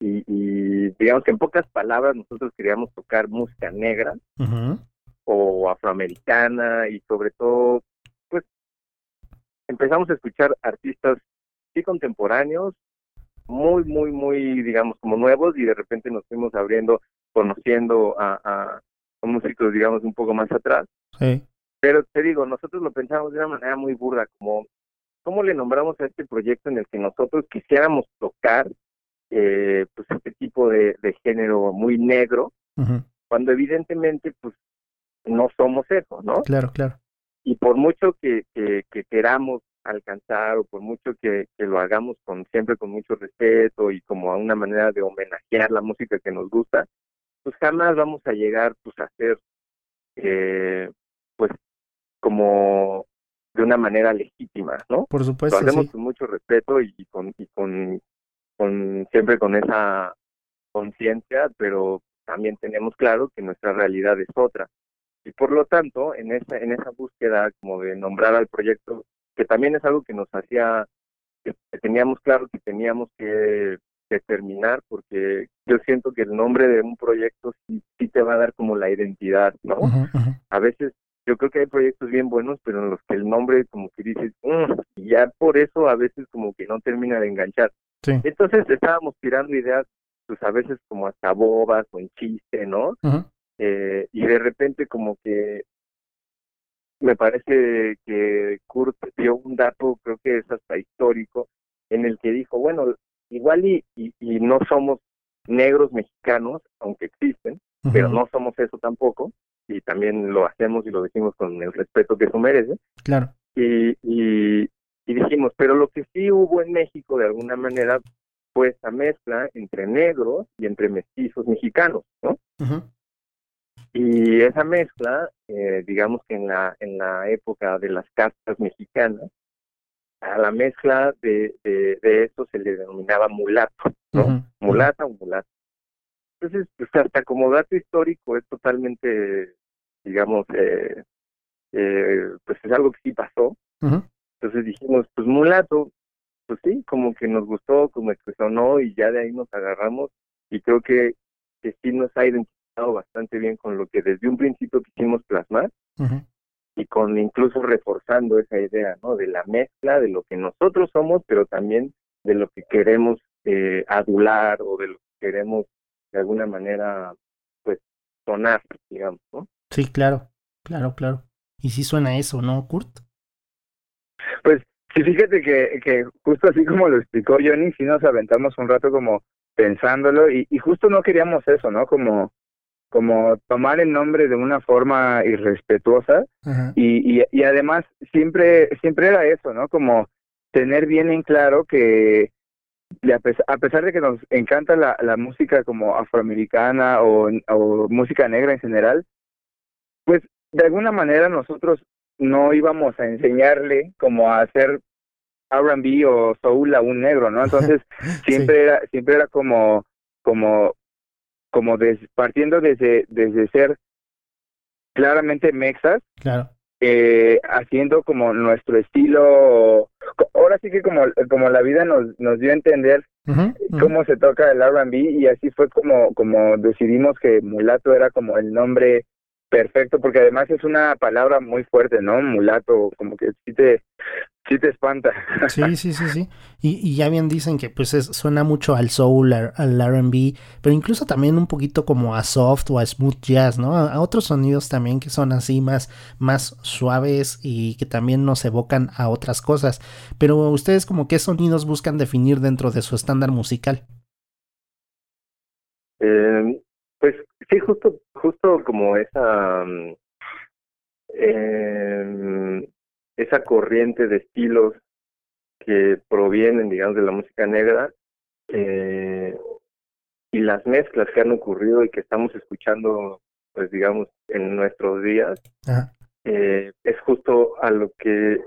Y, digamos que en pocas palabras nosotros queríamos tocar música negra o afroamericana y sobre todo, pues empezamos a escuchar artistas sí contemporáneos, muy, muy, muy, digamos, como nuevos y de repente nos fuimos abriendo, conociendo a, a, músicos, digamos, un poco más atrás. Pero te digo, nosotros lo pensamos de una manera muy burda, como, ¿cómo le nombramos a este proyecto en el que nosotros quisiéramos tocar eh, pues este tipo de, género muy negro, cuando evidentemente pues no somos eso, ¿no? Claro, claro. Y por mucho que, que, queramos alcanzar o por mucho que, que, lo hagamos con siempre con mucho respeto y como a una manera de homenajear la música que nos gusta, pues jamás vamos a llegar pues a ser eh, pues como de una manera legítima, ¿no? Por supuesto. Lo hacemos con mucho respeto y con, y con con siempre con esa conciencia, pero también tenemos claro que nuestra realidad es otra. Y por lo tanto, en esa, en esa búsqueda como de nombrar al proyecto, que también es algo que nos hacía, que teníamos claro que teníamos que, terminar, porque yo siento que el nombre de un proyecto sí, sí te va a dar como la identidad, ¿no? A veces yo creo que hay proyectos bien buenos, pero en los que el nombre como que dices, mm", y ya por eso a veces como que no termina de enganchar. Entonces estábamos tirando ideas, pues a veces como hasta bobas o en chiste, ¿no? eh, y de repente como que me parece que Kurt dio un dato, creo que es hasta histórico, en el que dijo, bueno, igual y, y, no somos negros mexicanos, aunque existen, pero no somos eso tampoco, y también lo hacemos y lo decimos con el respeto que eso merece. Claro. Y, y, y dijimos, pero lo que sí hubo en México de alguna manera fue esta mezcla entre negros y entre mestizos mexicanos, ¿no? Y esa mezcla, eh, digamos que en la, en la época de las castas mexicanas, a la mezcla de, de, eso se le denominaba mulato, ¿no? Mulata o mulato. Entonces, pues hasta como dato histórico es totalmente, digamos, eh, eh, pues es algo que sí pasó. Entonces dijimos, pues mulato, pues sí, como que nos gustó, como que sonó y ya de ahí nos agarramos y creo que, que sí nos ha identificado bastante bien con lo que desde un principio quisimos plasmar y con incluso reforzando esa idea, ¿no? De la mezcla de lo que nosotros somos, pero también de lo que queremos eh, adular o de lo que queremos de alguna manera pues sonar, digamos, ¿no? Sí, claro, claro, claro. Y sí suena eso, ¿no, Kurt? Pues sí, fíjate que, que justo así como lo explicó Johnny, sí nos aventamos un rato como pensándolo y, y justo no queríamos eso, ¿no? Como como tomar el nombre de una forma irrespetuosa y, y, y, además siempre siempre era eso, ¿no? Como tener bien en claro que a pesar, a pesar de que nos encanta la, la música como afroamericana o, o música negra en general, pues de alguna manera nosotros no íbamos a enseñarle como a hacer R&B o soul a un negro, ¿no? Entonces siempre era siempre era como como como des, partiendo desde desde ser claramente mexas, claro. eh, haciendo como nuestro estilo. Ahora sí que como como la vida nos nos dio a entender Uh -huh, uh -huh. cómo se toca el R&B y así fue como como decidimos que mulato era como el nombre perfecto porque además es una palabra muy fuerte, ¿no? Mulato, como que sí te sí te espanta. Sí, sí, sí, sí. Y, y ya bien dicen que pues es, suena mucho al soul, al R&B, pero incluso también un poquito como a soft o a smooth jazz, ¿no? A, a, otros sonidos también que son así más más suaves y que también nos evocan a otras cosas. Pero ustedes como qué sonidos buscan definir dentro de su estándar musical? Eh, sí, justo, justo como esa, eh, esa corriente de estilos que provienen, digamos, de la música negra eh, y las mezclas que han ocurrido y que estamos escuchando, pues digamos, en nuestros días, eh, es justo a lo que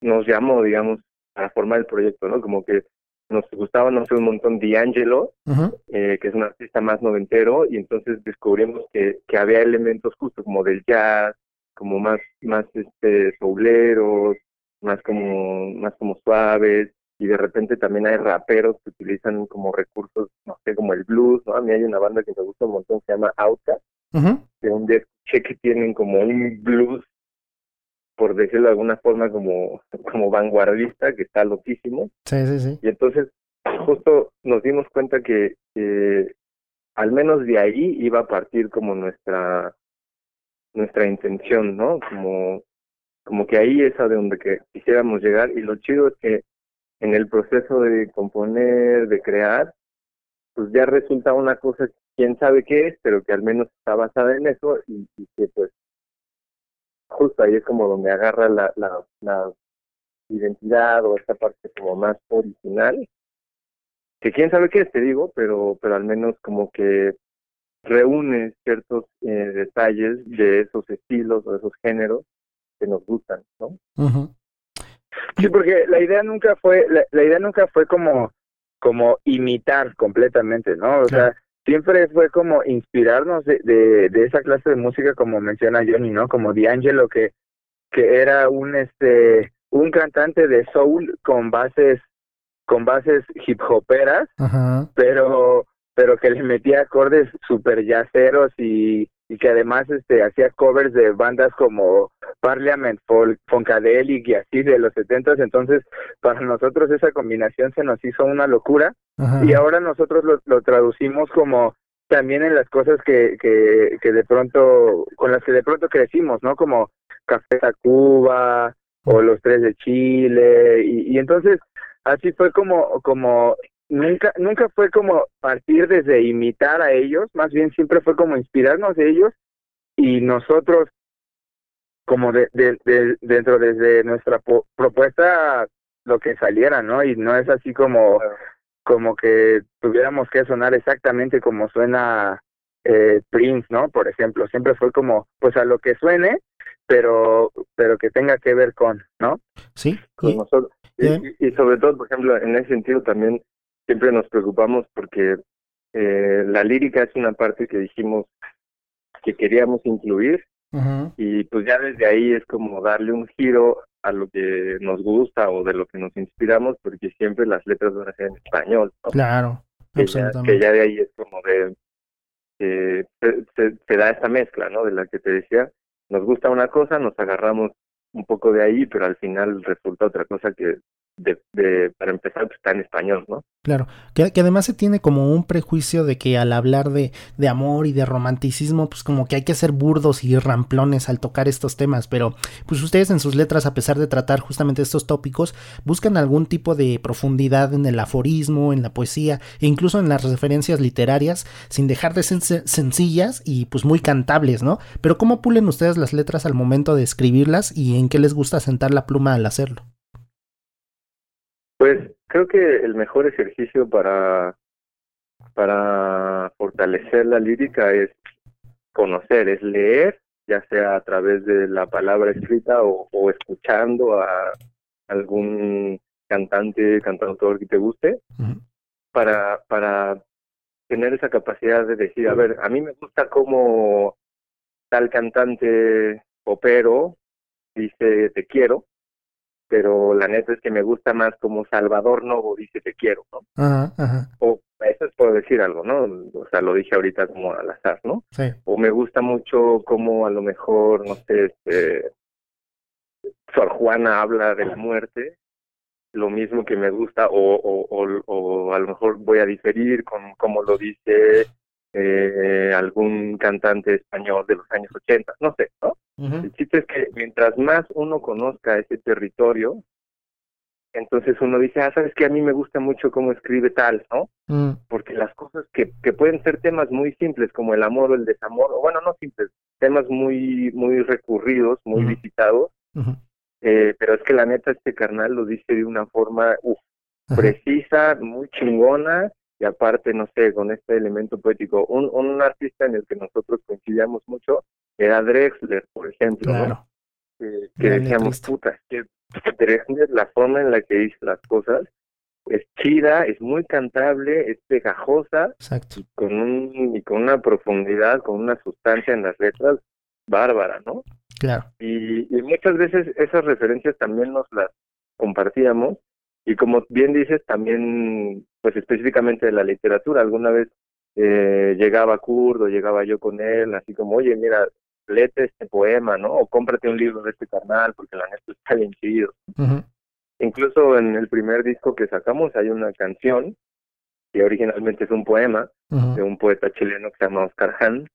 nos llamó, digamos, a formar el proyecto, ¿no? Como que nos gustaba, no sé, un montón D'Angelo, uh -huh. eh, que es un artista más noventero, y entonces descubrimos que, que había elementos justo como del jazz, como más, más este souleros, más como, más como suaves, y de repente también hay raperos que utilizan como recursos, no sé, como el blues, ¿no? A mí hay una banda que me gusta un montón, se llama Outcast, uh -huh. que un día escuché que tienen como un blues por decirlo de alguna forma, como, como vanguardista, que está loquísimo. Sí, sí, sí. Y entonces, justo nos dimos cuenta que eh, al menos de ahí iba a partir como nuestra nuestra intención, ¿no? Como, como que ahí es a donde que quisiéramos llegar. Y lo chido es que en el proceso de componer, de crear, pues ya resulta una cosa, quién sabe qué es, pero que al menos está basada en eso y, y que pues justo ahí es como donde agarra la, la, la identidad o esta parte como más original, que quién sabe qué es, te digo, pero, pero al menos como que reúne ciertos eh, detalles de esos estilos o de esos géneros que nos gustan, ¿no? Uh -huh. Sí, porque la idea nunca fue, la, la, idea nunca fue como, como imitar completamente, ¿no? O sea, siempre fue como inspirarnos de, de, de, esa clase de música como menciona Johnny, ¿no? Como D'Angelo que que era un este un cantante de soul con bases con bases hip hoperas, pero pero que le metía acordes super yaceros y, y que además este hacía covers de bandas como Parliament, Folk, Funkadelic y así de los setentas, entonces para nosotros esa combinación se nos hizo una locura. Y ahora nosotros lo, lo, traducimos como también en las cosas que, que, que de pronto, con las que de pronto crecimos, ¿no? Como Café Tacuba o Los Tres de Chile. Y, y entonces así fue como, como nunca nunca fue como partir desde imitar a ellos, más bien siempre fue como inspirarnos de ellos y nosotros como de, de, de dentro desde nuestra propuesta lo que saliera, ¿no? Y no es así como como que tuviéramos que sonar exactamente como suena eh, Prince, ¿no? Por ejemplo, siempre fue como pues a lo que suene, pero pero que tenga que ver con, ¿no? Sí. Con nosotros. Y, y, sobre todo, por ejemplo, en ese sentido también siempre nos preocupamos porque eh, la lírica es una parte que dijimos que queríamos incluir uh -huh. y pues ya desde ahí es como darle un giro a lo que nos gusta o de lo que nos inspiramos porque siempre las letras van a ser en español. ¿no? Claro, que absolutamente. Ya, que ya de ahí es como de eh, se, se, se, da esta mezcla, ¿no? De la que te decía, nos gusta una cosa, nos agarramos un poco de ahí, pero al final resulta otra cosa que de, para empezar, pues, está en español, ¿no? Claro, que, que, además se tiene como un prejuicio de que al hablar de, de, amor y de romanticismo, pues como que hay que ser burdos y ramplones al tocar estos temas, pero pues ustedes en sus letras, a pesar de tratar justamente estos tópicos, buscan algún tipo de profundidad en el aforismo, en la poesía e incluso en las referencias literarias, sin dejar de ser sencillas y pues muy cantables, ¿no? Pero ¿cómo pulen ustedes las letras al momento de escribirlas y en qué les gusta sentar la pluma al hacerlo? Pues creo que el mejor ejercicio para, para fortalecer la lírica es conocer, es leer, ya sea a través de la palabra escrita o, escuchando a algún cantante, cantautor que te guste, para, para tener esa capacidad de decir, a ver, a mí me gusta como tal cantante opero dice te quiero, pero la neta es que me gusta más como Salvador Novo dice te quiero, ¿no? O eso es por decir algo, ¿no? O sea, lo dije ahorita como al azar, ¿no? Sí. O me gusta mucho como a lo mejor, no sé, este, Sor Juana habla de la muerte, lo mismo que me gusta, o, o, o, o a lo mejor voy a diferir con como lo dice eh, algún cantante español de los años 80, no sé, ¿no? El chiste es que mientras más uno conozca ese territorio, entonces uno dice, ah, sabes que a mí me gusta mucho cómo escribe tal, ¿no? Mm. Porque las cosas que, que pueden ser temas muy simples como el amor o el desamor, o bueno, no simples, temas muy, muy recurridos, muy visitados, eh, pero es que la neta este carnal lo dice de una forma uf, precisa, muy chingona, y aparte, no sé, con este elemento poético, un, un artista en el que nosotros coincidíamos mucho era Drexler, por ejemplo, claro. que, que decíamos, puta, que Drexler, la forma en la que dice las cosas, es chida, es muy cantable, es pegajosa, Exacto. Y con, un, y con una profundidad, con una sustancia en las letras bárbara, ¿no? Claro. Y, y muchas veces esas referencias también nos las compartíamos y como bien dices, también, pues específicamente de la literatura, alguna vez eh, llegaba Kurt o llegaba yo con él, así como, oye, mira, léete este poema, ¿no? O cómprate un libro de este canal, porque la neta está bien chido. Incluso en el primer disco que sacamos hay una canción que originalmente es un poema de un poeta chileno que se llama Oscar Hahn.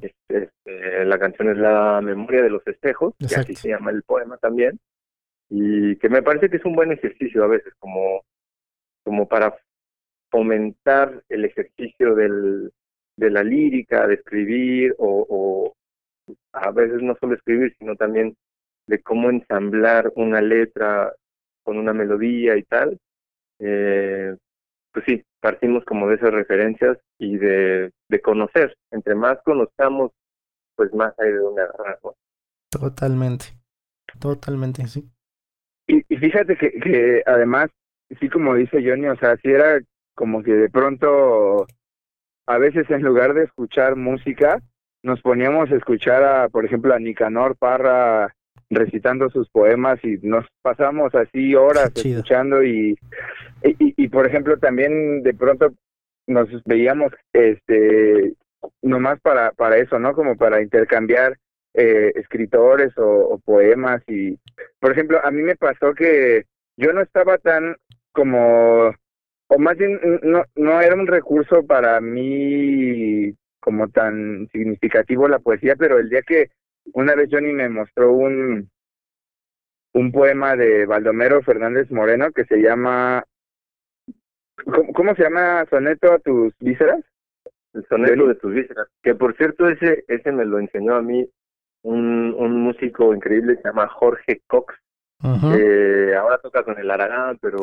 Este, este, la canción es La memoria de los espejos, que así se llama el poema también y que me parece que es un buen ejercicio a veces como como para fomentar el ejercicio del, de la lírica, de escribir o, a veces no solo escribir, sino también de cómo ensamblar una letra con una melodía y tal. Eh, pues sí, partimos como de esas referencias y de, de conocer. Entre más conozcamos, pues más hay de dónde agarrar. Totalmente, totalmente, sí. Y, fíjate que, que además, sí como dice Johnny, o sea, sí era como que de pronto, a veces en lugar de escuchar música, nos poníamos a escuchar a, por ejemplo, a Nicanor Parra recitando sus poemas y nos pasamos así horas escuchando y, y, y, por ejemplo también de pronto nos veíamos este nomás para para eso no como para intercambiar eh, escritores o, poemas y, por ejemplo, a mí me pasó que yo no estaba tan como, o más bien no, no era un recurso para mí como tan significativo la poesía, pero el día que una vez Johnny me mostró un, un poema de Baldomero Fernández Moreno que se llama, ¿cómo, cómo se llama? Soneto a tus vísceras. El soneto de tus vísceras. Que por cierto, ese, ese me lo enseñó a mí un, un músico increíble que se llama Jorge Cox. ahora toca con el Aragán, pero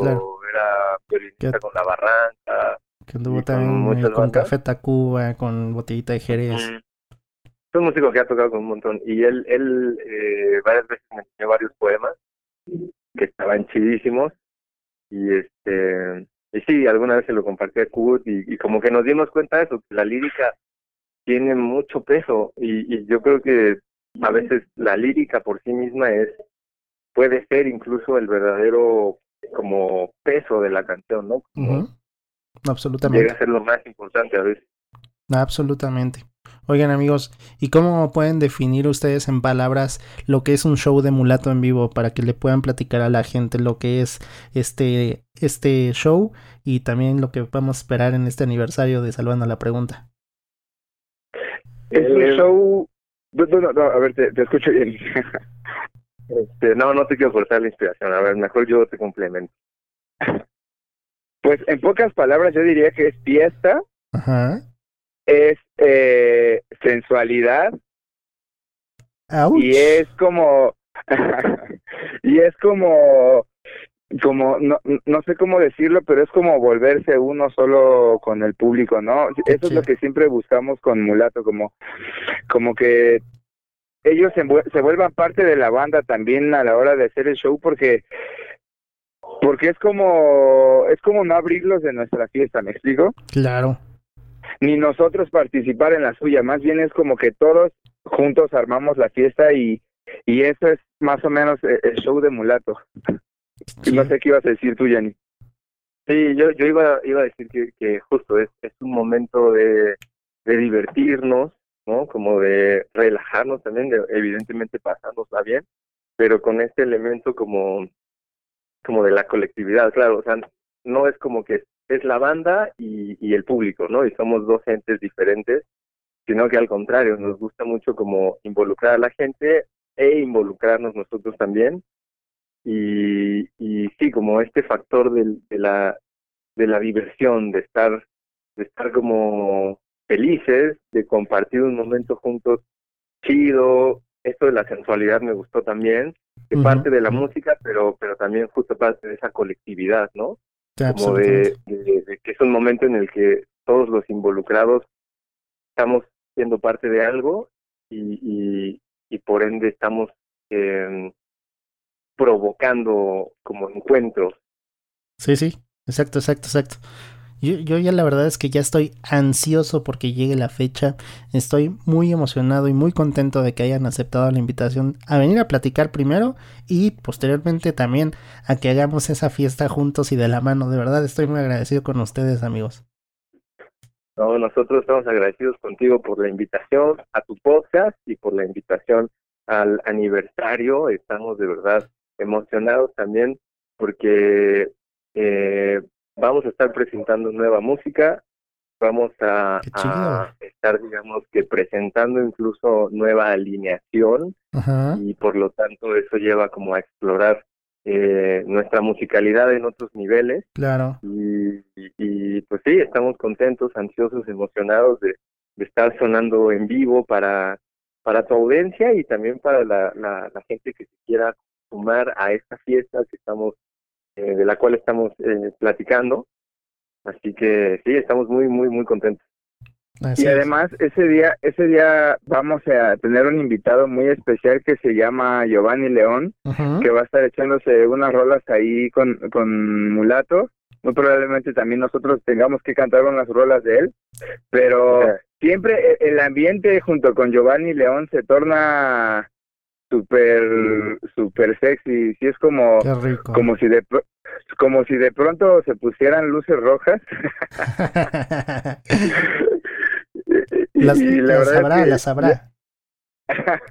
era violinista con la Barranca. Que anduvo también con Café Tacuba, con Botellita de Jerez. Es un músico que ha tocado con un montón. Y él, él eh, varias veces me enseñó varios poemas que estaban chidísimos. Y este y sí, alguna vez se lo compartí a Kurt y, y como que nos dimos cuenta de eso, que la lírica tiene mucho peso y, y yo creo que a veces la lírica por sí misma es puede ser incluso el verdadero como peso de la canción, ¿no? Absolutamente. Llega a ser lo más importante a veces. Absolutamente. Oigan amigos, ¿y cómo pueden definir ustedes en palabras lo que es un show de mulato en vivo para que le puedan platicar a la gente lo que es este, este show y también lo que vamos a esperar en este aniversario de Salvando la Pregunta? Es un show... No, no, a ver, te, escucho bien. este, no, no te quiero cortar la inspiración. A ver, mejor yo te complemento. Pues en pocas palabras yo diría que es fiesta. Ajá es eh, sensualidad y es como y es como como no, no sé cómo decirlo pero es como volverse uno solo con el público no eso es lo que siempre buscamos con mulato como como que ellos se, se vuelvan parte de la banda también a la hora de hacer el show porque porque es como es como no abrirlos de nuestra fiesta me explico claro. Ni nosotros participar en la suya, más bien es como que todos juntos armamos la fiesta y, y eso es más o menos e, el show de mulato. No sé qué ibas a decir tú, Jenny. Sí, yo, yo iba, iba a decir que, que justo es, es un momento de, de divertirnos, ¿no? Como de relajarnos también, de, evidentemente pasárnosla bien, pero con este elemento como, como de la colectividad, claro, o sea, no es como que es la banda y, y el público, ¿no? Y somos dos entes diferentes, sino que al contrario, nos gusta mucho como involucrar a la gente e involucrarnos nosotros también. Y, y sí, como este factor de, de, la, de la diversión, de estar, de estar como felices, de compartir un momento juntos chido. Esto de la sensualidad me gustó también, que parte de la música, pero, pero también justo parte de esa colectividad, ¿no? como de, que es un momento en el que todos los involucrados estamos siendo parte de algo y, y, por ende estamos eh, provocando como encuentros. Sí, sí, exacto, exacto, exacto. Yo, yo ya la verdad es que ya estoy ansioso porque llegue la fecha. Estoy muy emocionado y muy contento de que hayan aceptado la invitación a venir a platicar primero y posteriormente también a que hagamos esa fiesta juntos y de la mano. De verdad estoy muy agradecido con ustedes amigos. No, nosotros estamos agradecidos contigo por la invitación a tu podcast y por la invitación al aniversario. Estamos de verdad emocionados también porque eh, vamos a estar presentando nueva música, vamos a, estar, digamos, que presentando incluso nueva alineación y por lo tanto eso lleva como a explorar eh, nuestra musicalidad en otros niveles. Claro. Y, y, pues sí, estamos contentos, ansiosos, emocionados de, de, estar sonando en vivo para, para tu audiencia y también para la, la, la gente que se quiera sumar a esta fiesta que estamos eh, de la cual estamos eh, platicando. Así que sí, estamos muy, muy, muy contentos. y además ese día, ese día vamos a tener un invitado muy especial que se llama Giovanni León, que va a estar echándose unas rolas ahí con, con Mulato. Muy probablemente también nosotros tengamos que cantar unas rolas de él, pero siempre e, el ambiente junto con Giovanni León se torna súper super sexy. Sí es como como si de como si de pronto se pusieran luces rojas. Las, y la sabrá las sabrá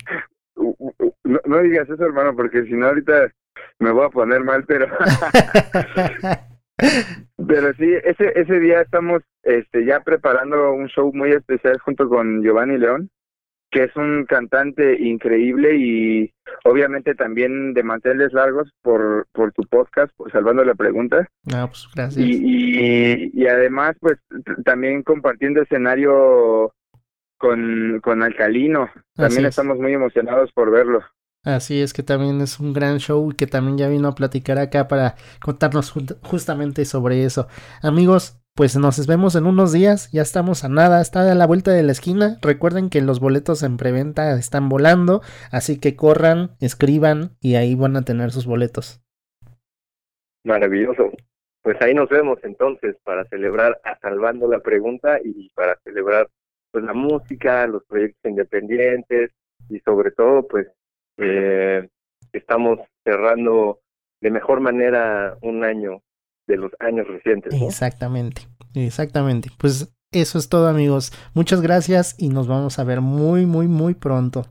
no, no, digas eso hermano porque si no ahorita me voy a poner mal pero pero sí ese ese día estamos este ya preparando un show muy especial junto con Giovanni León que es un cantante increíble y obviamente también de mantenerles largos por, por tu podcast, por Salvando la Pregunta. Ah, pues gracias. Y, y, además, pues también compartiendo escenario con, con Alcalino. También estamos muy emocionados por verlo. Así es que también es un gran show que también ya vino a platicar acá para contarnos justamente sobre eso. Amigos, pues nos vemos en unos días, ya estamos a nada, está a la vuelta de la esquina. Recuerden que los boletos en preventa están volando, así que corran, escriban y ahí van a tener sus boletos. Maravilloso. Pues ahí nos vemos entonces para celebrar a Salvando la Pregunta y para celebrar pues la música, los proyectos independientes y sobre todo pues eh, estamos cerrando de mejor manera un año de los años recientes. Exactamente, exactamente. Pues eso es todo amigos. Muchas gracias y nos vamos a ver muy, muy, muy pronto.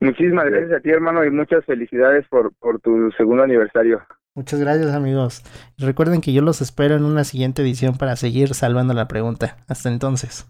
Muchísimas gracias a ti, hermano, y muchas felicidades por, por tu segundo aniversario. Muchas gracias, amigos. Recuerden que yo los espero en una siguiente edición para seguir salvando la pregunta. Hasta entonces.